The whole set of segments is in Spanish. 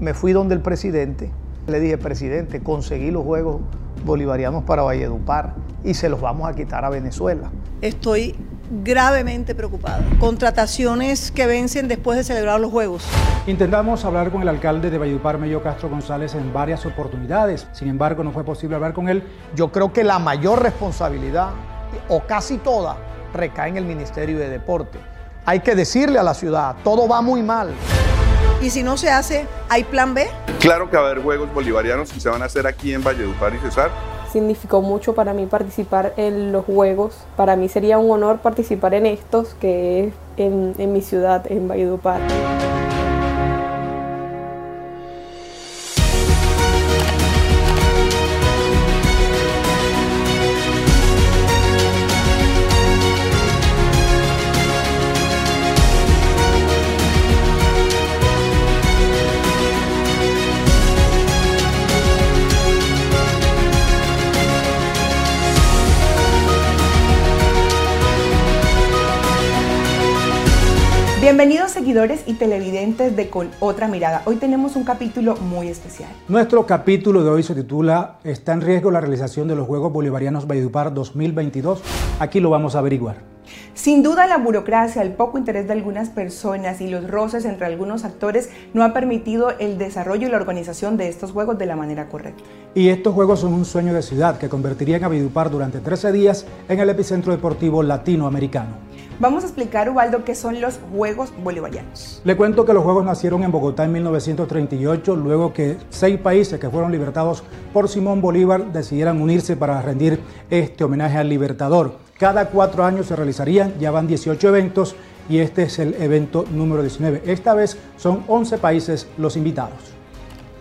me fui donde el presidente, le dije, presidente, conseguí los Juegos Bolivarianos para Valledupar y se los vamos a quitar a Venezuela. Estoy gravemente preocupado. Contrataciones que vencen después de celebrar los Juegos. Intentamos hablar con el alcalde de Valledupar, Mello Castro González, en varias oportunidades. Sin embargo, no fue posible hablar con él. Yo creo que la mayor responsabilidad, o casi toda, recae en el Ministerio de Deporte. Hay que decirle a la ciudad, todo va muy mal. Y si no se hace, ¿hay plan B? Claro que va a haber Juegos Bolivarianos y se van a hacer aquí en Valledupar y Cesar. Significó mucho para mí participar en los Juegos. Para mí sería un honor participar en estos, que es en, en mi ciudad, en Valledupar. Seguidores y televidentes de Con Otra Mirada. Hoy tenemos un capítulo muy especial. Nuestro capítulo de hoy se titula ¿Está en riesgo la realización de los Juegos Bolivarianos Valledupar 2022? Aquí lo vamos a averiguar. Sin duda la burocracia, el poco interés de algunas personas y los roces entre algunos actores no ha permitido el desarrollo y la organización de estos juegos de la manera correcta. Y estos juegos son un sueño de ciudad que convertirían a Valledupar durante 13 días en el epicentro deportivo latinoamericano. Vamos a explicar, Ubaldo, qué son los Juegos Bolivarianos. Le cuento que los Juegos nacieron en Bogotá en 1938, luego que seis países que fueron libertados por Simón Bolívar decidieran unirse para rendir este homenaje al libertador. Cada cuatro años se realizarían, ya van 18 eventos y este es el evento número 19. Esta vez son 11 países los invitados.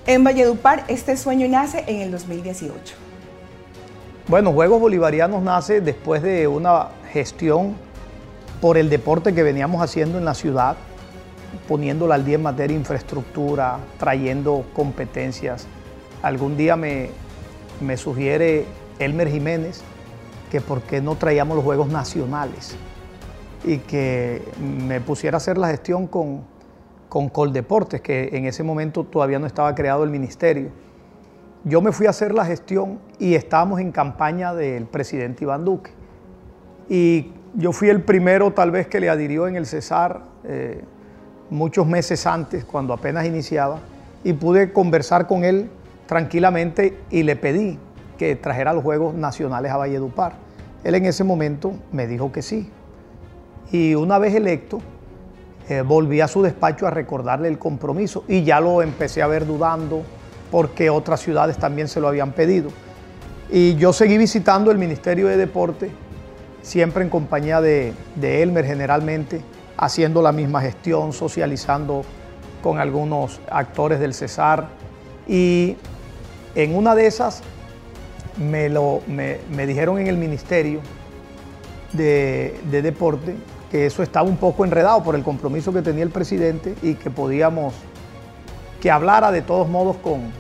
En Valledupar, este sueño nace en el 2018. Bueno, Juegos Bolivarianos nace después de una gestión por el deporte que veníamos haciendo en la ciudad, poniéndola al día en materia de infraestructura, trayendo competencias. Algún día me, me sugiere Elmer Jiménez que por qué no traíamos los Juegos Nacionales y que me pusiera a hacer la gestión con, con Coldeportes, que en ese momento todavía no estaba creado el ministerio. Yo me fui a hacer la gestión y estábamos en campaña del presidente Iván Duque. Y yo fui el primero tal vez que le adhirió en el Cesar eh, muchos meses antes, cuando apenas iniciaba, y pude conversar con él tranquilamente y le pedí que trajera los Juegos Nacionales a Valledupar. Él en ese momento me dijo que sí. Y una vez electo, eh, volví a su despacho a recordarle el compromiso y ya lo empecé a ver dudando porque otras ciudades también se lo habían pedido. Y yo seguí visitando el Ministerio de Deporte siempre en compañía de, Elmer generalmente, haciendo la misma gestión, socializando con algunos actores del Cesar. Y en una de esas me, lo, me, dijeron en el Ministerio de, de, Deporte que eso estaba un poco enredado por el compromiso que tenía el presidente y que podíamos, que hablara de todos modos con,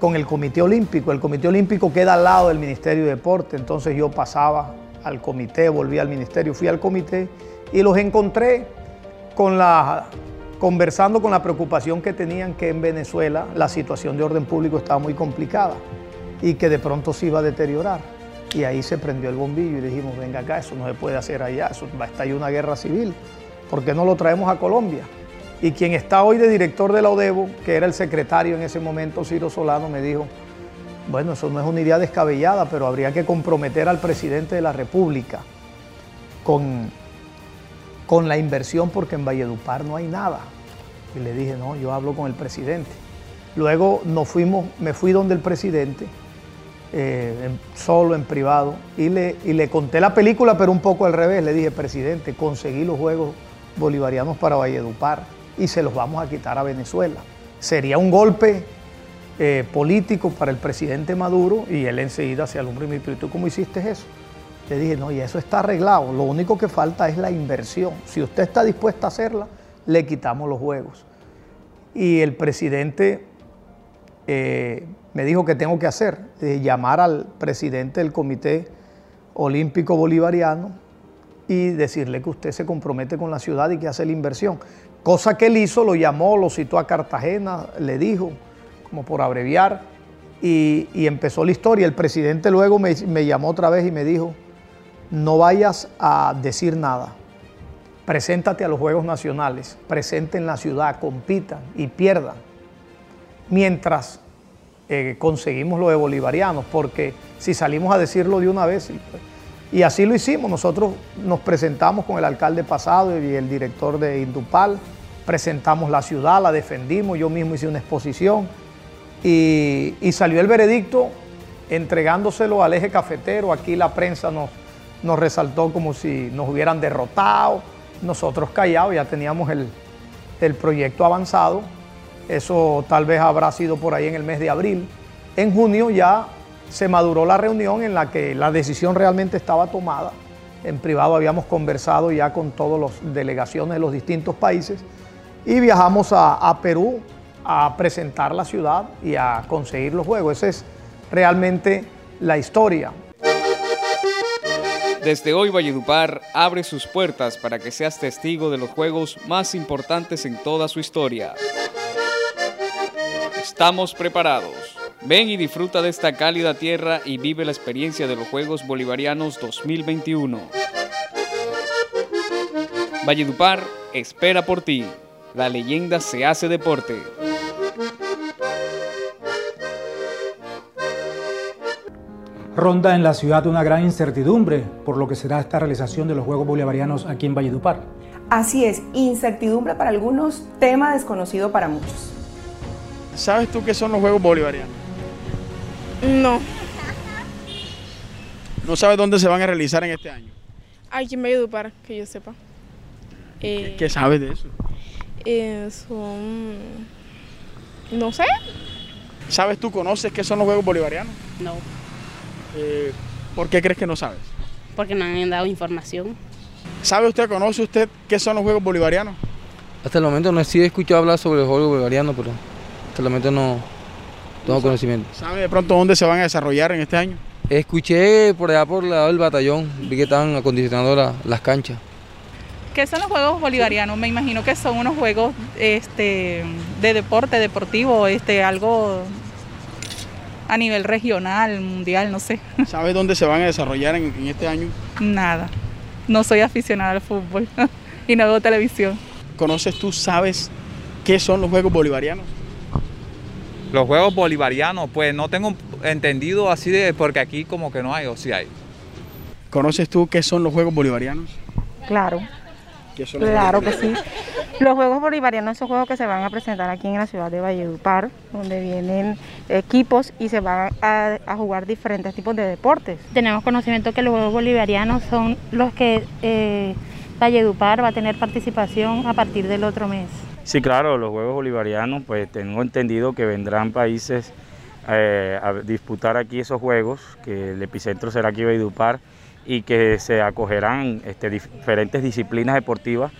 con el Comité Olímpico. El Comité Olímpico queda al lado del Ministerio de Deporte, entonces yo pasaba al comité, volví al ministerio, fui al comité y los encontré con la, conversando con la preocupación que tenían que en Venezuela la situación de orden público estaba muy complicada y que de pronto se iba a deteriorar. Y ahí se prendió el bombillo y dijimos, venga acá, eso no se puede hacer allá, eso va a estallar una guerra civil, ¿por qué no lo traemos a Colombia? Y quien está hoy de director de la ODEBO, que era el secretario en ese momento, Ciro Solano, me dijo, bueno, eso no es una idea descabellada, pero habría que comprometer al presidente de la República con, con la inversión porque en Valledupar no hay nada. Y le dije, no, yo hablo con el presidente. Luego nos fuimos, me fui donde el presidente, eh, solo en privado, y le, y le conté la película, pero un poco al revés. Le dije, presidente, conseguí los Juegos Bolivarianos para Valledupar y se los vamos a quitar a Venezuela. Sería un golpe eh, político para el presidente Maduro y él enseguida se alumbra y me dijo, ¿tú cómo hiciste eso? Le dije, no, y eso está arreglado, lo único que falta es la inversión. Si usted está dispuesta a hacerla, le quitamos los juegos. Y el presidente eh, me dijo que tengo que hacer, llamar al presidente del Comité Olímpico Bolivariano y decirle que usted se compromete con la ciudad y que hace la inversión. Cosa que él hizo, lo llamó, lo citó a Cartagena, le dijo, como por abreviar, y, empezó la historia. El presidente luego me, llamó otra vez y me dijo, no vayas a decir nada, preséntate a los Juegos Nacionales, presenten la ciudad, compitan y pierdan, mientras eh, conseguimos lo de bolivarianos, porque si salimos a decirlo de una vez, y así lo hicimos, nosotros nos presentamos con el alcalde pasado y el director de Indupal, presentamos la ciudad, la defendimos, yo mismo hice una exposición y, salió el veredicto entregándoselo al eje cafetero, aquí la prensa nos, resaltó como si nos hubieran derrotado, nosotros callados, ya teníamos el, proyecto avanzado, eso tal vez habrá sido por ahí en el mes de abril. En junio ya se maduró la reunión en la que la decisión realmente estaba tomada. En privado habíamos conversado ya con todas las delegaciones de los distintos países y viajamos a, Perú a presentar la ciudad y a conseguir los juegos. Esa es realmente la historia. Desde hoy Valledupar abre sus puertas para que seas testigo de los juegos más importantes en toda su historia. Estamos preparados. Ven y disfruta de esta cálida tierra y vive la experiencia de los Juegos Bolivarianos 2021. Valledupar espera por ti. La leyenda se hace deporte. Ronda en la ciudad una gran incertidumbre por lo que será esta realización de los Juegos Bolivarianos aquí en Valledupar. Así es, incertidumbre para algunos, tema desconocido para muchos. ¿Sabes tú qué son los Juegos Bolivarianos? No. ¿No sabes dónde se van a realizar en este año? Aquí en Valledupar, que yo sepa. ¿Qué, eh, sabes de eso? Eh, son... No sé. ¿Sabes tú, conoces qué son los Juegos Bolivarianos? No. Eh, ¿Por qué crees que no sabes? Porque no han dado información. ¿Sabe usted, conoce usted qué son los Juegos Bolivarianos? Hasta el momento no sí he escuchado hablar sobre los Juegos Bolivarianos, pero hasta el momento no tengo conocimiento. ¿Sabe de pronto dónde se van a desarrollar en este año? Escuché por allá por el lado del batallón, vi que estaban acondicionando las canchas. ¿Qué son los Juegos Bolivarianos? Me imagino que son unos juegos este, de deporte, deportivo, este, algo a nivel regional, mundial, no sé. ¿Sabes dónde se van a desarrollar en, este año? Nada. No soy aficionada al fútbol y no veo televisión. ¿Conoces tú, sabes qué son los Juegos Bolivarianos? Los Juegos Bolivarianos, pues no tengo entendido así de, porque aquí como que no hay, o sí hay. ¿Conoces tú qué son los Juegos Bolivarianos? Claro. claro que sí. Los Juegos Bolivarianos son juegos que se van a presentar aquí en la ciudad de Valledupar, donde vienen equipos y se van a, jugar diferentes tipos de deportes. Tenemos conocimiento que los Juegos Bolivarianos son los que eh, Valledupar va a tener participación a partir del otro mes. Sí, claro, los Juegos Bolivarianos, pues tengo entendido que vendrán países eh, a disputar aquí esos Juegos, que el epicentro será aquí Valledupar y que se acogerán este, diferentes disciplinas deportivas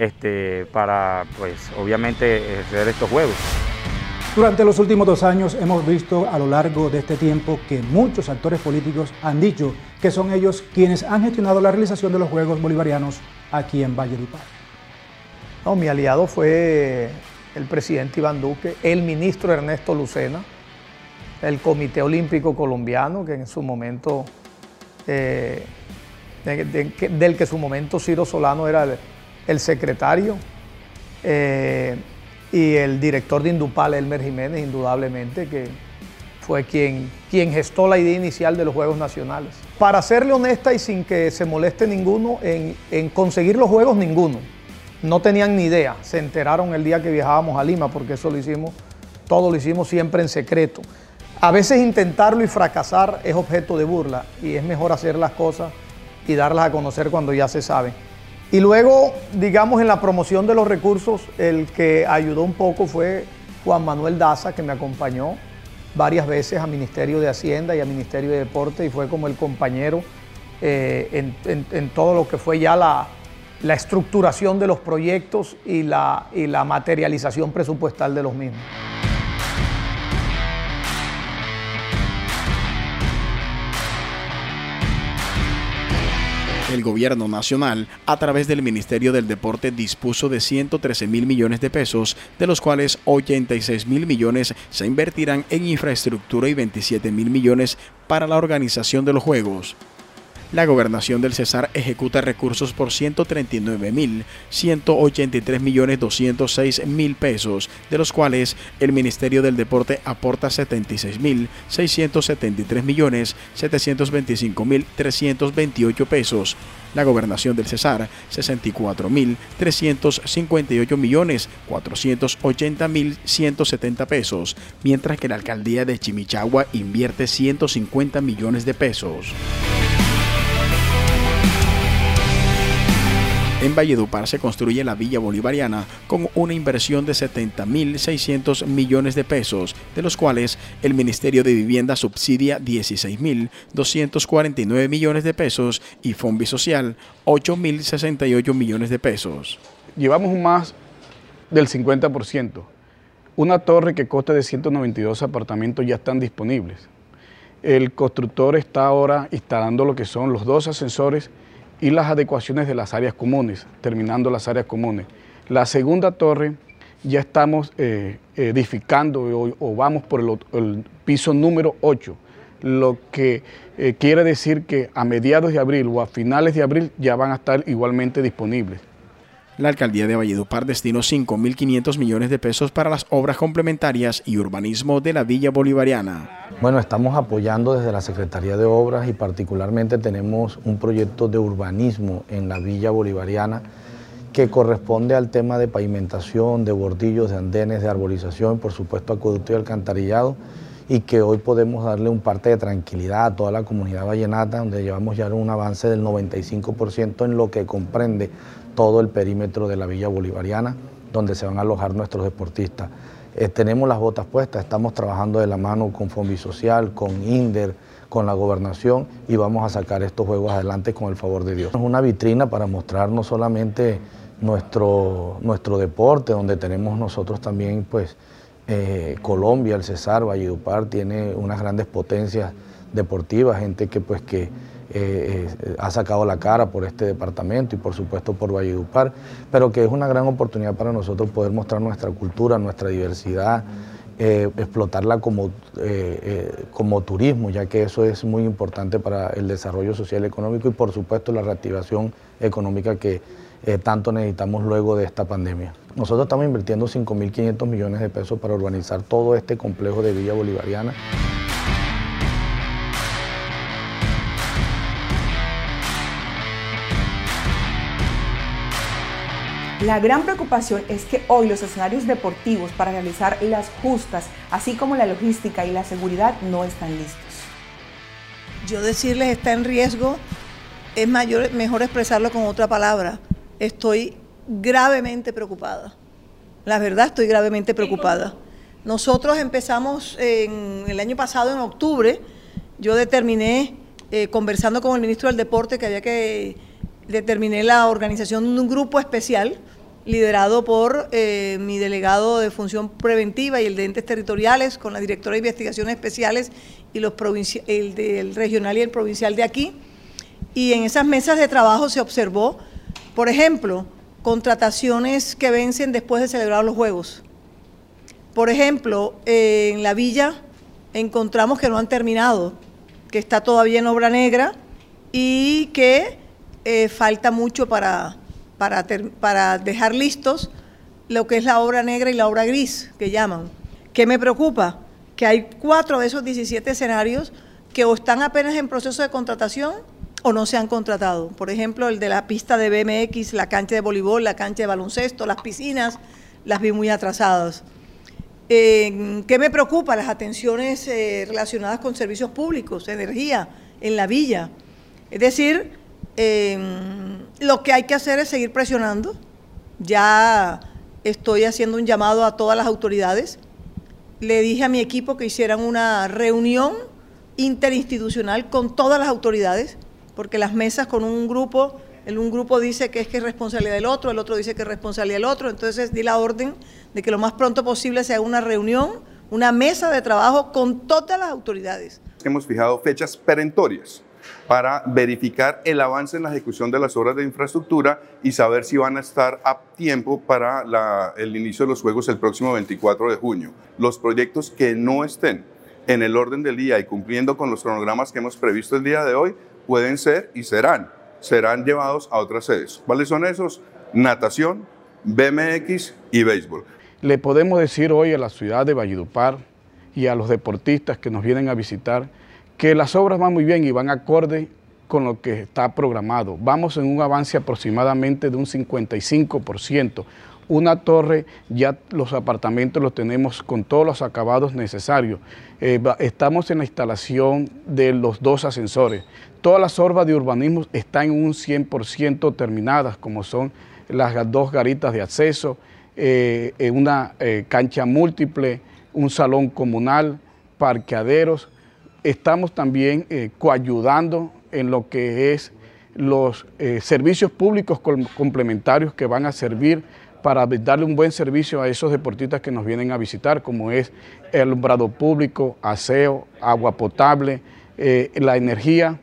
este, para, pues, obviamente, hacer estos juegos. Durante los últimos dos años hemos visto a lo largo de este tiempo que muchos actores políticos han dicho que son ellos quienes han gestionado la realización de los Juegos Bolivarianos aquí en Valle Valledupar. No, mi aliado fue el presidente Iván Duque, el ministro Ernesto Lucena, el Comité Olímpico Colombiano, que en su momento, eh, del que en su momento Ciro Solano era el, el secretario eh, y el director de Indupal, Elmer Jiménez, indudablemente, que fue quien, quien gestó la idea inicial de los Juegos Nacionales. Para serle honesta y sin que se moleste ninguno, en, conseguir los Juegos ninguno. No tenían ni idea, se enteraron el día que viajábamos a Lima, porque eso lo hicimos, todo lo hicimos siempre en secreto. A veces intentarlo y fracasar es objeto de burla y es mejor hacer las cosas y darlas a conocer cuando ya se saben. Y luego, digamos, en la promoción de los recursos, el que ayudó un poco fue Juan Manuel Daza, que me acompañó varias veces a Ministerio de Hacienda y a Ministerio de Deporte y fue como el compañero eh, en, todo lo que fue ya la, estructuración de los proyectos y la, y la materialización presupuestal de los mismos. El gobierno nacional, a través del Ministerio del Deporte, dispuso de 113 mil millones de pesos, de los cuales 86 mil millones se invertirán en infraestructura y 27 mil millones para la organización de los Juegos. La gobernación del Cesar ejecuta recursos por 139.183 millones 206 mil pesos, de los cuales el Ministerio del Deporte aporta 76.673 millones 725 mil 328 pesos. La gobernación del Cesar 64.358 millones 480 mil 170 pesos, mientras que la alcaldía de Chimichagua invierte 150 millones de pesos. En Valledupar se construye la Villa Bolivariana con una inversión de 70.600 millones de pesos, de los cuales el Ministerio de Vivienda subsidia 16.249 millones de pesos y Fombi Social 8.068 millones de pesos. Llevamos más del 50%. Una torre que consta de 192 apartamentos ya están disponibles. El constructor está ahora instalando lo que son los dos ascensores y las adecuaciones de las áreas comunes, terminando las áreas comunes. La segunda torre ya estamos eh, edificando o, vamos por el, piso número 8, lo que eh, quiere decir que a mediados de abril o a finales de abril ya van a estar igualmente disponibles. La alcaldía de Valledupar destinó 5.500 millones de pesos para las obras complementarias y urbanismo de la Villa Bolivariana. Bueno, estamos apoyando desde la Secretaría de Obras y particularmente tenemos un proyecto de urbanismo en la Villa Bolivariana que corresponde al tema de pavimentación, de bordillos, de andenes, de arbolización, por supuesto acueducto y alcantarillado y que hoy podemos darle un parte de tranquilidad a toda la comunidad vallenata, donde llevamos ya un avance del 95% en lo que comprende todo el perímetro de la Villa Bolivariana, donde se van a alojar nuestros deportistas. Eh, tenemos las botas puestas, estamos trabajando de la mano con Fombi Social, con INDER, con la gobernación y vamos a sacar estos juegos adelante con el favor de Dios. Es una vitrina para mostrar no solamente nuestro, nuestro deporte, donde tenemos nosotros también pues eh, Colombia, el Cesar, Valledupar, tiene unas grandes potencias deportivas, gente que pues que eh, eh, ha sacado la cara por este departamento y por supuesto por Valledupar, pero que es una gran oportunidad para nosotros poder mostrar nuestra cultura, nuestra diversidad, eh, explotarla como, como turismo, ya que eso es muy importante para el desarrollo social y económico y por supuesto la reactivación económica que tanto necesitamos luego de esta pandemia. Nosotros estamos invirtiendo 5.500 millones de pesos para urbanizar todo este complejo de Villa Bolivariana. La gran preocupación es que hoy los escenarios deportivos para realizar las justas, así como la logística y la seguridad, no están listos. Yo decirles está en riesgo es mayor, mejor expresarlo con otra palabra. Estoy gravemente preocupada. La verdad, estoy gravemente preocupada. Nosotros empezamos en el año pasado, en octubre, yo determiné, eh, conversando con el ministro del Deporte, que había que determiné la organización de un grupo especial liderado por eh, mi delegado de función preventiva y el de entes territoriales, con la directora de investigaciones especiales y los el regional y el provincial de aquí. Y en esas mesas de trabajo se observó, por ejemplo, contrataciones que vencen después de celebrar los Juegos. Por ejemplo, en la villa encontramos que no han terminado, que está todavía en obra negra y que eh, falta mucho para, para, para dejar listos lo que es la obra negra y la obra gris, que llaman. ¿Qué me preocupa? Que hay cuatro de esos 17 escenarios que o están apenas en proceso de contratación o no se han contratado. Por ejemplo, el de la pista de BMX, la cancha de voleibol, la cancha de baloncesto, las piscinas, las vi muy atrasadas. ¿Qué me preocupa? Las atenciones eh, relacionadas con servicios públicos, energía en la villa. Es decir, Em, lo que hay que hacer es seguir presionando. Ya estoy haciendo un llamado a todas las autoridades. Le dije a mi equipo que hicieran una reunión interinstitucional con todas las autoridades, porque las mesas con un grupo, el un grupo dice que es que es responsabilidad del otro, el otro dice que es responsabilidad del otro, entonces di la orden de que lo más pronto posible se haga una reunión, una mesa de trabajo con todas las autoridades. Hemos fijado fechas perentorias para verificar el avance en la ejecución de las obras de infraestructura y saber si van a estar a tiempo para la, el inicio de los Juegos el próximo 24 de junio. Los proyectos que no estén en el orden del día y cumpliendo con los cronogramas que hemos previsto el día de hoy pueden ser y serán, serán llevados a otras sedes. ¿Cuáles son esos? Natación, BMX y béisbol. Le podemos decir hoy a la ciudad de Valledupar y a los deportistas que nos vienen a visitar que las obras van muy bien y van acorde con lo que está programado. Vamos en un avance aproximadamente de un 55%. Una torre, ya los apartamentos los tenemos con todos los acabados necesarios. Eh, estamos en la instalación de los dos ascensores. Todas las obras de urbanismo están en un 100% terminadas, como son las dos garitas de acceso, eh, una eh, cancha múltiple, un salón comunal, parqueaderos. Estamos también eh, coayudando en lo que es los servicios públicos complementarios que van a servir para darle un buen servicio a esos deportistas que nos vienen a visitar, como es el alumbrado público, aseo, agua potable, la energía.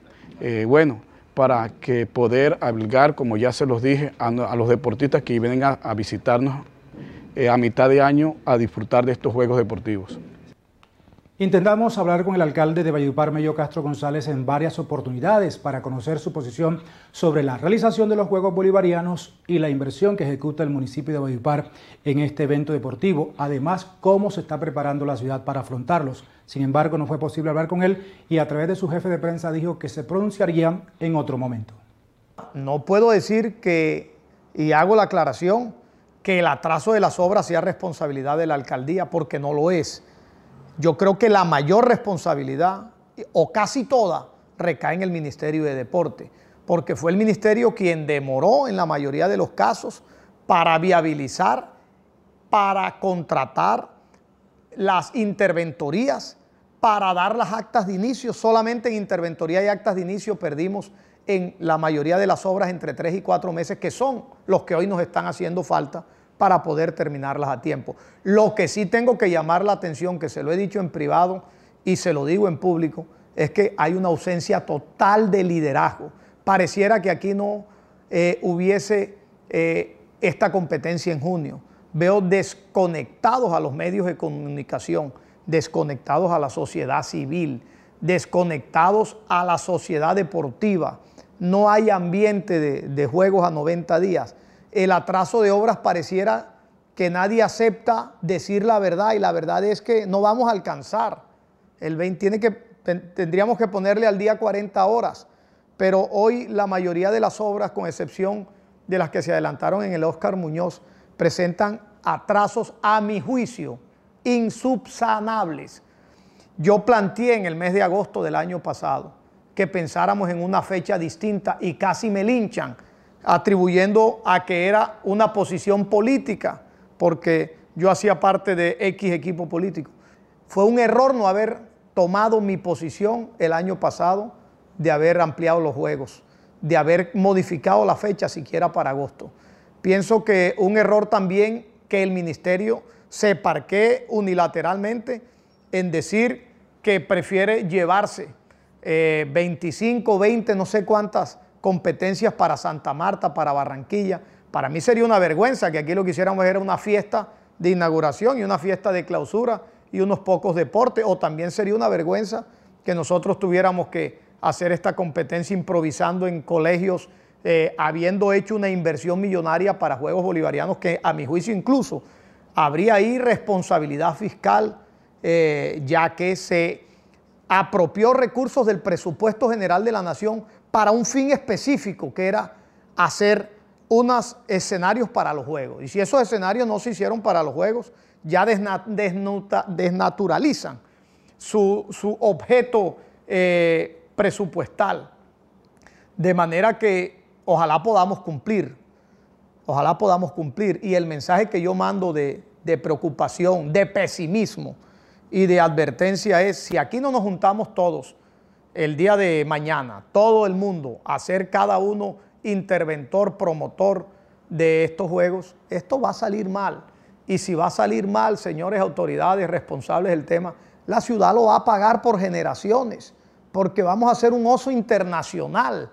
bueno, para que poder abrigar, como ya se los dije, a, los deportistas que vienen a, visitarnos eh, a mitad de año a disfrutar de estos Juegos Deportivos. Intentamos hablar con el alcalde de Valledupar, Mello Castro González, en varias oportunidades para conocer su posición sobre la realización de los Juegos Bolivarianos y la inversión que ejecuta el municipio de Valledupar en este evento deportivo. Además, cómo se está preparando la ciudad para afrontarlos. Sin embargo, no fue posible hablar con él y a través de su jefe de prensa dijo que se pronunciaría en otro momento. No puedo decir que, y hago la aclaración, que el atraso de las obras sea responsabilidad de la alcaldía, porque no lo es yo creo que la mayor responsabilidad, o casi toda, recae en el Ministerio de Deporte, porque fue el ministerio quien demoró en la mayoría de los casos para viabilizar, para contratar las interventorías, para dar las actas de inicio. Solamente en interventoría y actas de inicio perdimos en la mayoría de las obras entre tres y cuatro meses, que son los que hoy nos están haciendo falta para poder terminarlas a tiempo. Lo que sí tengo que llamar la atención, que se lo he dicho en privado y se lo digo en público, es que hay una ausencia total de liderazgo. Pareciera que aquí no eh, hubiese eh, esta competencia en junio. Veo desconectados a los medios de comunicación, desconectados a la sociedad civil, desconectados a la sociedad deportiva. No hay ambiente de, de juegos a 90 días el atraso de obras pareciera que nadie acepta decir la verdad y la verdad es que no vamos a alcanzar. El 20 tiene que, tendríamos que ponerle al día 40 horas, pero hoy la mayoría de las obras, con excepción de las que se adelantaron en el Oscar Muñoz, presentan atrasos a mi juicio insubsanables. Yo planteé en el mes de agosto del año pasado que pensáramos en una fecha distinta y casi me linchan atribuyendo a que era una posición política, porque yo hacía parte de X equipo político. Fue un error no haber tomado mi posición el año pasado de haber ampliado los juegos, de haber modificado la fecha siquiera para agosto. Pienso que un error también que el ministerio se parquee unilateralmente en decir que prefiere llevarse 25, eh, 20, no sé cuántas competencias para Santa Marta, para Barranquilla. Para mí sería una vergüenza que aquí lo que hiciéramos era una fiesta de inauguración y una fiesta de clausura y unos pocos deportes, o también sería una vergüenza que nosotros tuviéramos que hacer esta competencia improvisando en colegios, eh, habiendo hecho una inversión millonaria para Juegos Bolivarianos, que a mi juicio incluso habría ahí responsabilidad fiscal, eh, ya que se apropió recursos del presupuesto general de la nación para un fin específico, que era hacer unos escenarios para los juegos. Y si esos escenarios no se hicieron para los juegos, ya desnaturalizan su, objeto eh, presupuestal. De manera que ojalá podamos cumplir, ojalá podamos cumplir. Y el mensaje que yo mando de, de preocupación, de pesimismo y de advertencia es, si aquí no nos juntamos todos, el día de mañana, todo el mundo, a ser cada uno interventor, promotor de estos juegos, esto va a salir mal. Y si va a salir mal, señores autoridades responsables del tema, la ciudad lo va a pagar por generaciones, porque vamos a hacer un oso internacional.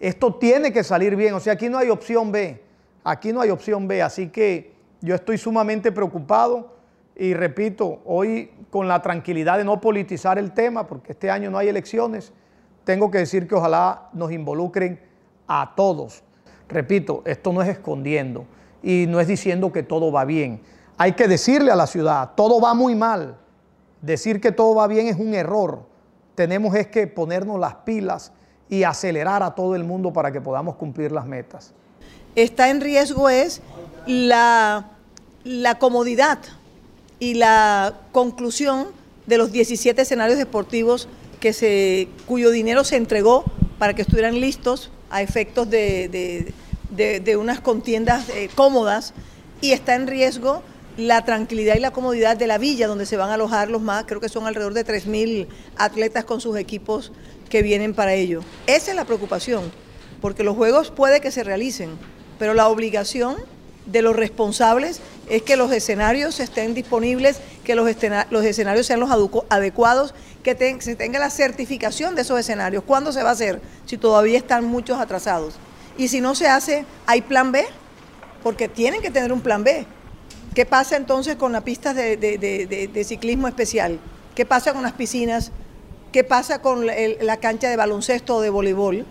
Esto tiene que salir bien, o sea, aquí no hay opción B, aquí no hay opción B, así que yo estoy sumamente preocupado y repito, hoy con la tranquilidad de no politizar el tema, porque este año no hay elecciones, tengo que decir que ojalá nos involucren a todos. Repito, esto no es escondiendo y no es diciendo que todo va bien. Hay que decirle a la ciudad, todo va muy mal. Decir que todo va bien es un error. Tenemos es que ponernos las pilas y acelerar a todo el mundo para que podamos cumplir las metas. Está en riesgo es la, la comodidad y la conclusión de los 17 escenarios deportivos que se, cuyo dinero se entregó para que estuvieran listos a efectos de, unas contiendas eh, cómodas y está en riesgo la tranquilidad y la comodidad de la villa donde se van a alojar los más, creo que son alrededor de 3.000 atletas con sus equipos que vienen para ello. Esa es la preocupación, porque los juegos puede que se realicen, pero la obligación de los responsables es que los escenarios estén disponibles, que los, los escenarios sean los adecuados, que se tenga la certificación de esos escenarios. ¿Cuándo se va a hacer? Si todavía están muchos atrasados. Y si no se hace, ¿hay plan B? Porque tienen que tener un plan B. ¿Qué pasa entonces con las pistas de, ciclismo especial? ¿Qué pasa con las piscinas? ¿Qué pasa con la cancha de baloncesto o de voleibol?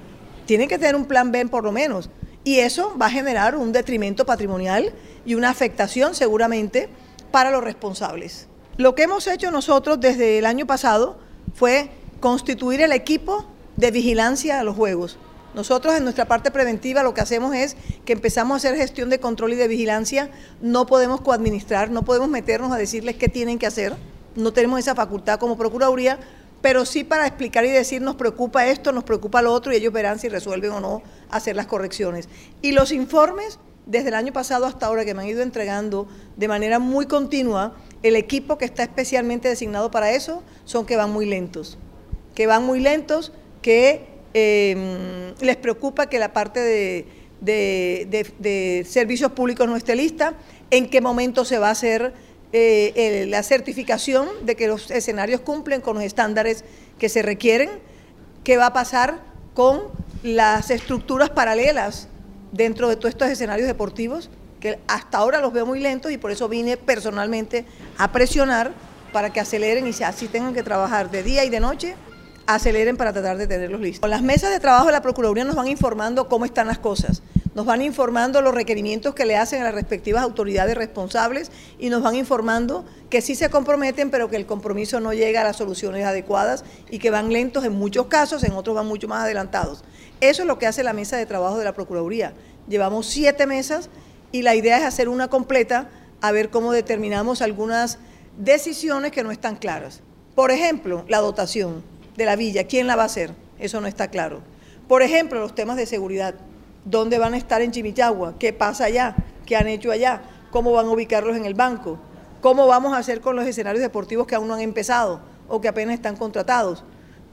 Tienen que tener un plan B por lo menos. Y eso va a generar un detrimento patrimonial y una afectación seguramente para los responsables. Lo que hemos hecho nosotros desde el año pasado fue constituir el equipo de vigilancia a los juegos. Nosotros en nuestra parte preventiva lo que hacemos es que empezamos a hacer gestión de control y de vigilancia. No podemos coadministrar, no podemos meternos a decirles qué tienen que hacer. No tenemos esa facultad como Procuraduría, pero sí para explicar y decir nos preocupa esto, nos preocupa lo otro y ellos verán si resuelven o no hacer las correcciones. Y los informes, desde el año pasado hasta ahora, que me han ido entregando de manera muy continua, el equipo que está especialmente designado para eso, son que van muy lentos. Que van muy lentos, que Em, les preocupa que la parte de, servicios públicos no esté lista, en qué momento se va a hacer eh, la certificación de que los escenarios cumplen con los estándares que se requieren, qué va a pasar con las estructuras paralelas dentro de todos estos escenarios deportivos, que hasta ahora los veo muy lentos y por eso vine personalmente a presionar para que aceleren y así tengan que trabajar de día y de noche aceleren para tratar de tenerlos listos. Las mesas de trabajo de la Procuraduría nos van informando cómo están las cosas, nos van informando los requerimientos que le hacen a las respectivas autoridades responsables y nos van informando que sí se comprometen, pero que el compromiso no llega a las soluciones adecuadas y que van lentos en muchos casos, en otros van mucho más adelantados. Eso es lo que hace la mesa de trabajo de la Procuraduría. Llevamos siete mesas y la idea es hacer una completa a ver cómo determinamos algunas decisiones que no están claras. Por ejemplo, la dotación de la villa, ¿quién la va a hacer? Eso no está claro. Por ejemplo, los temas de seguridad. ¿Dónde van a estar en Chimichagua? ¿Qué pasa allá? ¿Qué han hecho allá? ¿Cómo van a ubicarlos en el banco? ¿Cómo vamos a hacer con los escenarios deportivos que aún no han empezado o que apenas están contratados?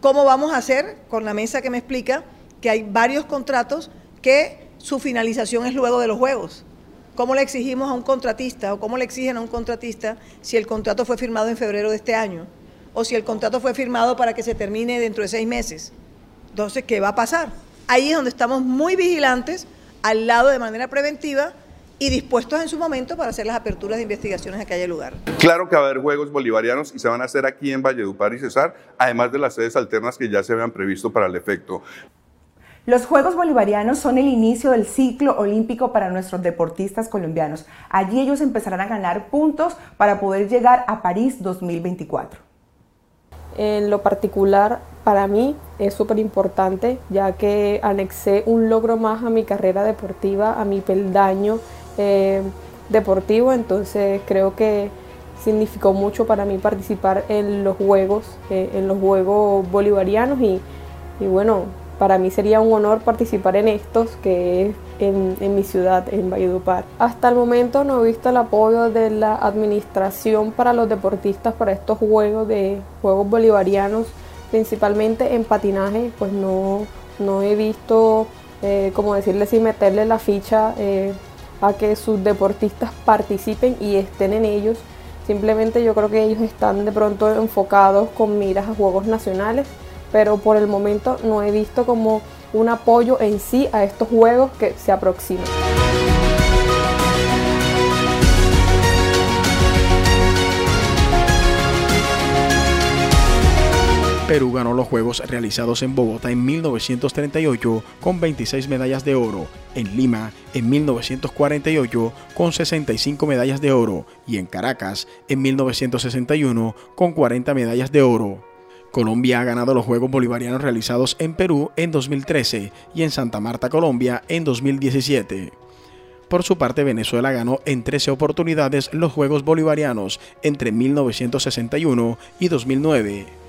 ¿Cómo vamos a hacer con la mesa que me explica que hay varios contratos que su finalización es luego de los juegos? ¿Cómo le exigimos a un contratista o cómo le exigen a un contratista si el contrato fue firmado en febrero de este año? O si el contrato fue firmado para que se termine dentro de seis meses. Entonces, ¿qué va a pasar? Ahí es donde estamos muy vigilantes, al lado de manera preventiva y dispuestos en su momento para hacer las aperturas de investigaciones a que haya lugar. Claro que va a haber Juegos Bolivarianos y se van a hacer aquí en Valledupar y Cesar, además de las sedes alternas que ya se habían previsto para el efecto. Los Juegos Bolivarianos son el inicio del ciclo olímpico para nuestros deportistas colombianos. Allí ellos empezarán a ganar puntos para poder llegar a París 2024. En lo particular, para mí es súper importante, ya que anexé un logro más a mi carrera deportiva, a mi peldaño eh, deportivo, entonces creo que significó mucho para mí participar en los Juegos, eh, en los Juegos Bolivarianos y, y bueno, para mí sería un honor participar en estos, que es en, mi ciudad, en Valledupar. Hasta el momento no he visto el apoyo de la administración para los deportistas para estos juegos de juegos bolivarianos, principalmente en patinaje, pues no, no he visto, eh, como decirles, y meterle la ficha eh, a que sus deportistas participen y estén en ellos. Simplemente yo creo que ellos están de pronto enfocados con miras a juegos nacionales pero por el momento no he visto como un apoyo en sí a estos juegos que se aproximan. Perú ganó los Juegos realizados en Bogotá en 1938 con 26 medallas de oro, en Lima en 1948 con 65 medallas de oro y en Caracas en 1961 con 40 medallas de oro. Colombia ha ganado los Juegos Bolivarianos realizados en Perú en 2013 y en Santa Marta, Colombia en 2017. Por su parte, Venezuela ganó en 13 oportunidades los Juegos Bolivarianos entre 1961 y 2009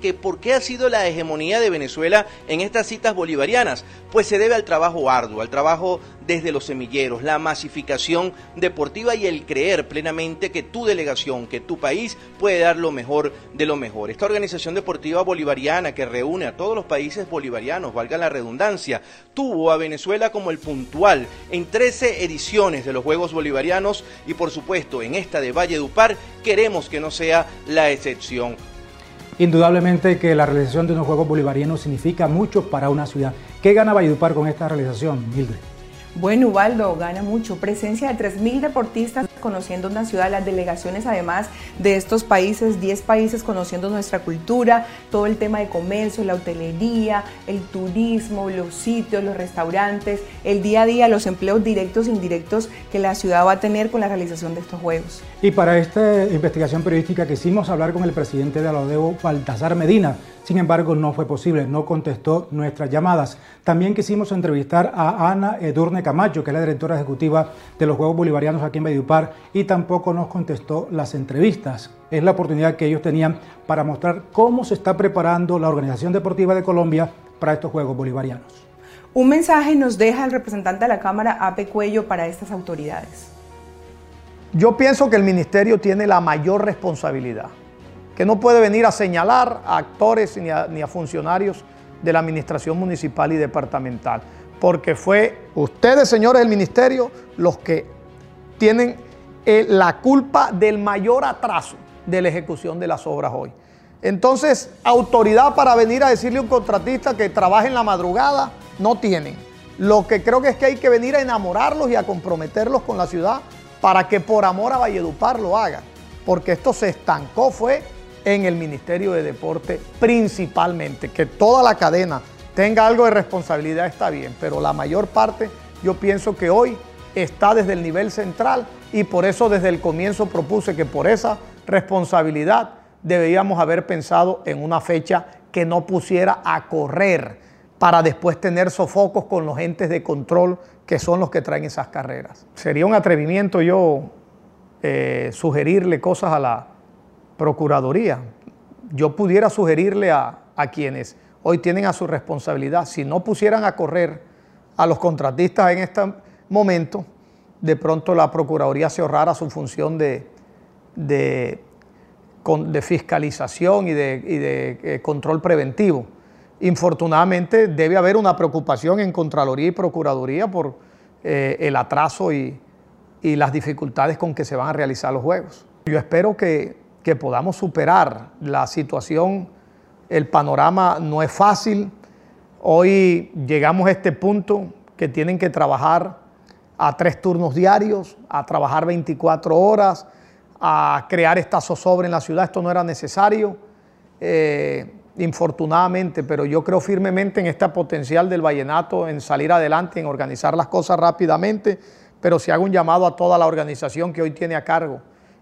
que por qué ha sido la hegemonía de Venezuela en estas citas bolivarianas, pues se debe al trabajo arduo, al trabajo desde los semilleros, la masificación deportiva y el creer plenamente que tu delegación, que tu país puede dar lo mejor de lo mejor. Esta organización deportiva bolivariana que reúne a todos los países bolivarianos, valga la redundancia, tuvo a Venezuela como el puntual en 13 ediciones de los Juegos Bolivarianos y por supuesto en esta de Valledupar queremos que no sea la excepción. Indudablemente que la realización de unos Juegos Bolivarianos significa mucho para una ciudad. ¿Qué gana Valledupar con esta realización, Mildred? Bueno, Ubaldo, gana mucho. Presencia de 3.000 deportistas conociendo una ciudad, las delegaciones además de estos países, 10 países conociendo nuestra cultura, todo el tema de comercio, la hotelería, el turismo, los sitios, los restaurantes, el día a día, los empleos directos e indirectos que la ciudad va a tener con la realización de estos Juegos. Y para esta investigación periodística quisimos hablar con el presidente de Alodeo, Baltasar Medina, sin embargo, no fue posible, no contestó nuestras llamadas. También quisimos entrevistar a Ana Edurne Camacho, que es la directora ejecutiva de los Juegos Bolivarianos aquí en Y tampoco nos contestó las entrevistas. Es la oportunidad que ellos tenían para mostrar cómo se está preparando la Organización Deportiva de Colombia para estos Juegos Bolivarianos. Un mensaje nos deja el representante de la Cámara, Ape Cuello, para estas autoridades. Yo pienso que el Ministerio tiene la mayor responsabilidad que no puede venir a señalar a actores ni a, funcionarios de la administración municipal y departamental, porque fue ustedes, señores del ministerio, los que tienen eh, la culpa del mayor atraso de la ejecución de las obras hoy. Entonces, autoridad para venir a decirle a un contratista que trabaje en la madrugada, no tienen. Lo que creo que es que hay que venir a enamorarlos y a comprometerlos con la ciudad para que por amor a Valledupar lo hagan. Porque esto se estancó, fue en el Ministerio de Deporte principalmente. Que toda la cadena tenga algo de responsabilidad está bien, pero la mayor parte yo pienso que hoy está desde el nivel central y por eso desde el comienzo propuse que por esa responsabilidad deberíamos haber pensado en una fecha que no pusiera a correr para después tener sofocos con los entes de control que son los que traen esas carreras. Sería un atrevimiento yo eh, sugerirle cosas a la, Procuraduría. Yo pudiera sugerirle a, quienes hoy tienen a su responsabilidad, si no pusieran a correr a los contratistas en este momento, de pronto la Procuraduría se ahorrara su función de, de, fiscalización y de, eh, control preventivo. Infortunadamente debe haber una preocupación en Contraloría y Procuraduría por eh, el atraso y, y las dificultades con que se van a realizar los juegos. Yo espero que que podamos superar la situación. El panorama no es fácil. Hoy llegamos a este punto que tienen que trabajar a tres turnos diarios, a trabajar 24 horas, a crear esta zozobra en la ciudad. Esto no era necesario, eh, infortunadamente, pero yo creo firmemente en este potencial del vallenato, en salir adelante, en organizar las cosas rápidamente, pero si hago un llamado a toda la organización que hoy tiene a cargo,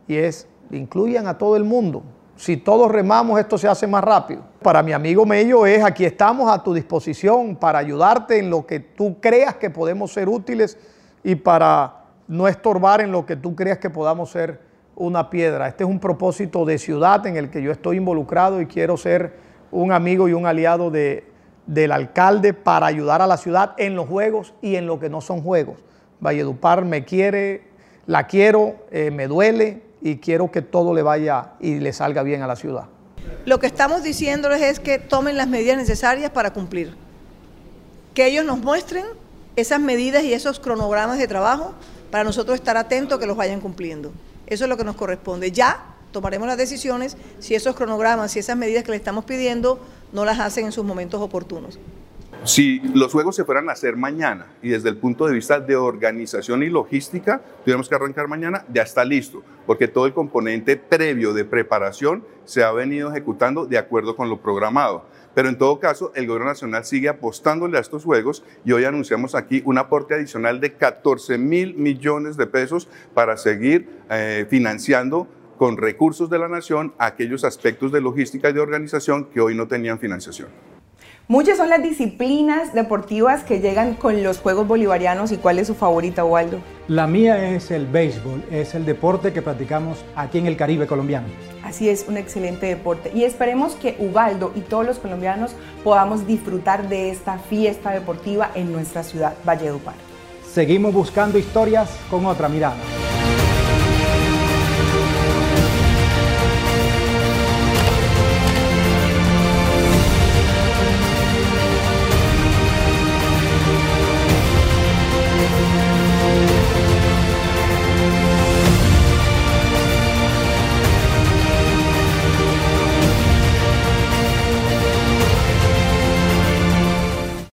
y es incluyan a todo el mundo. Si todos remamos, esto se hace más rápido. Para mi amigo Mello es, aquí estamos a tu disposición para ayudarte en lo que tú creas que podemos ser útiles y para no estorbar en lo que tú creas que podamos ser una piedra. Este es un propósito de ciudad en el que yo estoy involucrado y quiero ser un amigo y un aliado de, del alcalde para ayudar a la ciudad en los juegos y en lo que no son juegos. Valledupar me quiere, la quiero, eh, me duele, y quiero que todo le vaya y le salga bien a la ciudad. Lo que estamos diciéndoles es que tomen las medidas necesarias para cumplir. Que ellos nos muestren esas medidas y esos cronogramas de trabajo para nosotros estar atentos que los vayan cumpliendo. Eso es lo que nos corresponde. Ya tomaremos las decisiones si esos cronogramas, si esas medidas que le estamos pidiendo no las hacen en sus momentos oportunos. Si los juegos se fueran a hacer mañana y desde el punto de vista de organización y logística, tuviéramos que arrancar mañana, ya está listo, porque todo el componente previo de preparación se ha venido ejecutando de acuerdo con lo programado. Pero en todo caso, el gobierno nacional sigue apostándole a estos juegos y hoy anunciamos aquí un aporte adicional de 14 mil millones de pesos para seguir eh, financiando con recursos de la nación aquellos aspectos de logística y de organización que hoy no tenían financiación. Muchas son las disciplinas deportivas que llegan con los Juegos Bolivarianos y cuál es su favorita, Waldo. La mía es el béisbol, es el deporte que practicamos aquí en el Caribe colombiano. Así es, un excelente deporte. Y esperemos que Ubaldo y todos los colombianos podamos disfrutar de esta fiesta deportiva en nuestra ciudad, Valledupar. Seguimos buscando historias con otra mirada.